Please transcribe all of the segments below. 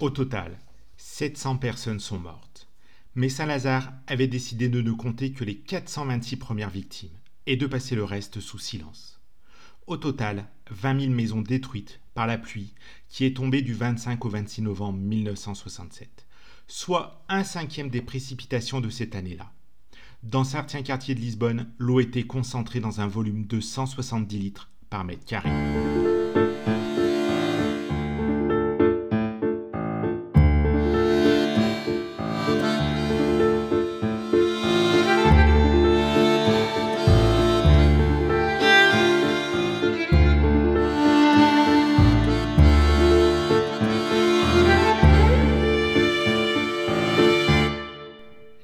Au total, 700 personnes sont mortes. Mais Saint-Lazare avait décidé de ne compter que les 426 premières victimes et de passer le reste sous silence. Au total, 20 000 maisons détruites par la pluie qui est tombée du 25 au 26 novembre 1967, soit un cinquième des précipitations de cette année-là. Dans certains quartiers de Lisbonne, l'eau était concentrée dans un volume de 170 litres par mètre carré.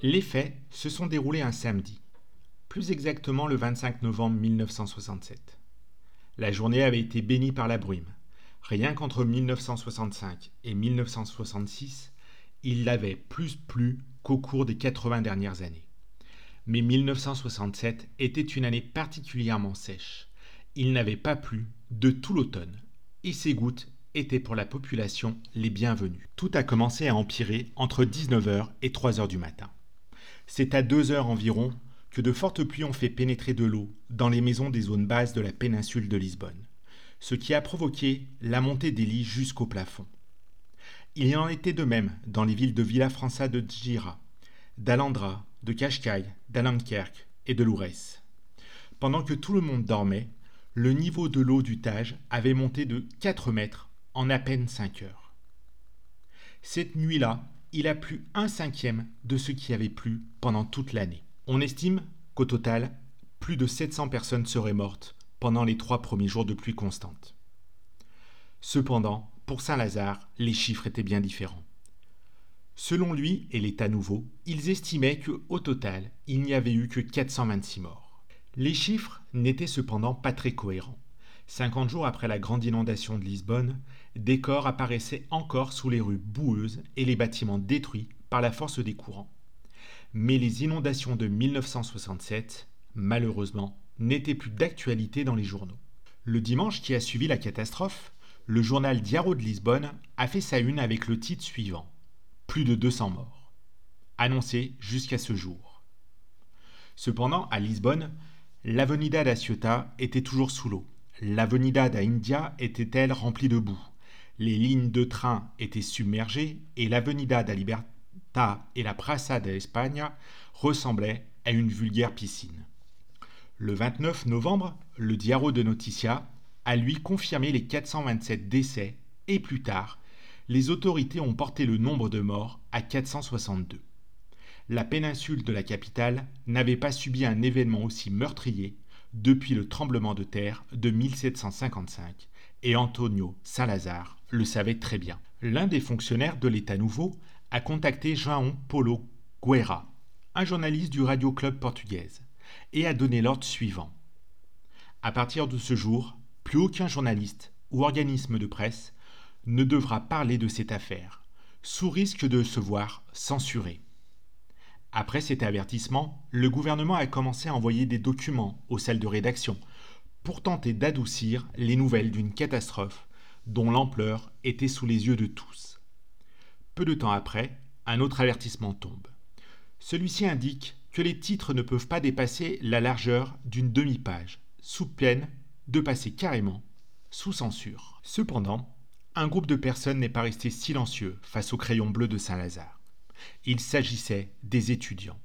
Les faits se sont déroulés un samedi, plus exactement le 25 novembre 1967. La journée avait été bénie par la brume. Rien qu'entre 1965 et 1966, il l'avait plus plu qu'au cours des 80 dernières années. Mais 1967 était une année particulièrement sèche. Il n'avait pas plu de tout l'automne, et ces gouttes étaient pour la population les bienvenues. Tout a commencé à empirer entre 19h et 3h du matin. C'est à deux heures environ que de fortes pluies ont fait pénétrer de l'eau dans les maisons des zones basses de la péninsule de Lisbonne, ce qui a provoqué la montée des lits jusqu'au plafond. Il en était de même dans les villes de Villafranca de Gira, d'Alandra, de Cascais, d'Alenquerque et de Lourès. Pendant que tout le monde dormait, le niveau de l'eau du Tage avait monté de 4 mètres en à peine 5 heures. Cette nuit-là, il a plu un cinquième de ce qui avait plu pendant toute l'année. On estime qu'au total, plus de 700 personnes seraient mortes pendant les trois premiers jours de pluie constante. Cependant, pour Saint-Lazare, les chiffres étaient bien différents. Selon lui et l'État nouveau, ils estimaient qu'au total, il n'y avait eu que 426 morts. Les chiffres n'étaient cependant pas très cohérents. 50 jours après la grande inondation de Lisbonne, des corps apparaissaient encore sous les rues boueuses et les bâtiments détruits par la force des courants. Mais les inondations de 1967, malheureusement, n'étaient plus d'actualité dans les journaux. Le dimanche qui a suivi la catastrophe, le journal Diaro de Lisbonne a fait sa une avec le titre suivant Plus de 200 morts, annoncé jusqu'à ce jour. Cependant, à Lisbonne, l'avenida da Ciotat était toujours sous l'eau L'avenida da India était-elle remplie de boue? Les lignes de train étaient submergées et l'avenida da Libertà et la Praça de España ressemblaient à une vulgaire piscine. Le 29 novembre, le Diario de Noticia a lui confirmé les 427 décès et plus tard, les autorités ont porté le nombre de morts à 462. La péninsule de la capitale n'avait pas subi un événement aussi meurtrier depuis le tremblement de terre de 1755, et Antonio Salazar le savait très bien. L'un des fonctionnaires de l'État nouveau a contacté João Paulo Guerra, un journaliste du Radio Club portugaise, et a donné l'ordre suivant. À partir de ce jour, plus aucun journaliste ou organisme de presse ne devra parler de cette affaire, sous risque de se voir censuré. Après cet avertissement, le gouvernement a commencé à envoyer des documents aux salles de rédaction pour tenter d'adoucir les nouvelles d'une catastrophe dont l'ampleur était sous les yeux de tous. Peu de temps après, un autre avertissement tombe. Celui-ci indique que les titres ne peuvent pas dépasser la largeur d'une demi-page, sous peine de passer carrément sous censure. Cependant, un groupe de personnes n'est pas resté silencieux face au crayon bleu de Saint-Lazare. Il s'agissait des étudiants.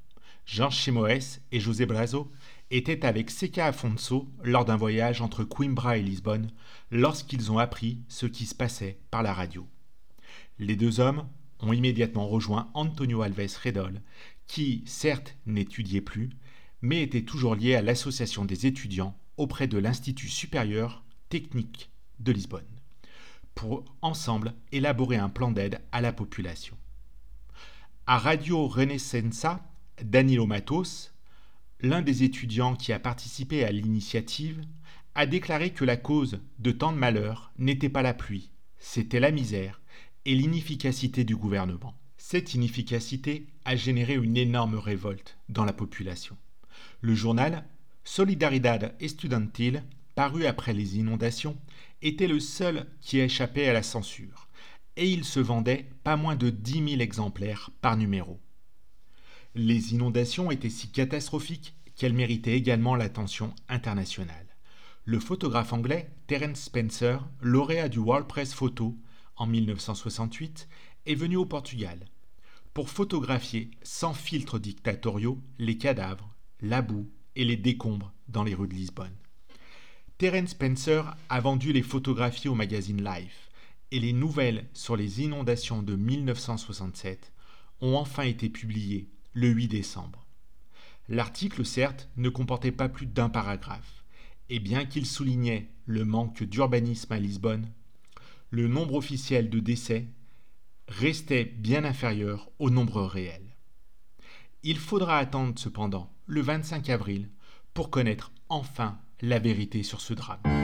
Georges Chemoès et José Brazo étaient avec Seca Afonso lors d'un voyage entre Coimbra et Lisbonne lorsqu'ils ont appris ce qui se passait par la radio. Les deux hommes ont immédiatement rejoint Antonio Alves Redol, qui, certes, n'étudiait plus, mais était toujours lié à l'association des étudiants auprès de l'Institut supérieur technique de Lisbonne, pour ensemble élaborer un plan d'aide à la population. À Radio Renescença, Danilo Matos, l'un des étudiants qui a participé à l'initiative, a déclaré que la cause de tant de malheurs n'était pas la pluie, c'était la misère et l'inefficacité du gouvernement. Cette inefficacité a généré une énorme révolte dans la population. Le journal Solidaridad Estudantil, paru après les inondations, était le seul qui a échappé à la censure et il se vendait pas moins de 10 000 exemplaires par numéro. Les inondations étaient si catastrophiques qu'elles méritaient également l'attention internationale. Le photographe anglais Terence Spencer, lauréat du World Press Photo en 1968, est venu au Portugal pour photographier sans filtres dictatoriaux les cadavres, la boue et les décombres dans les rues de Lisbonne. Terence Spencer a vendu les photographies au magazine Life et les nouvelles sur les inondations de 1967 ont enfin été publiées le 8 décembre. L'article, certes, ne comportait pas plus d'un paragraphe, et bien qu'il soulignait le manque d'urbanisme à Lisbonne, le nombre officiel de décès restait bien inférieur au nombre réel. Il faudra attendre cependant le 25 avril pour connaître enfin la vérité sur ce drame.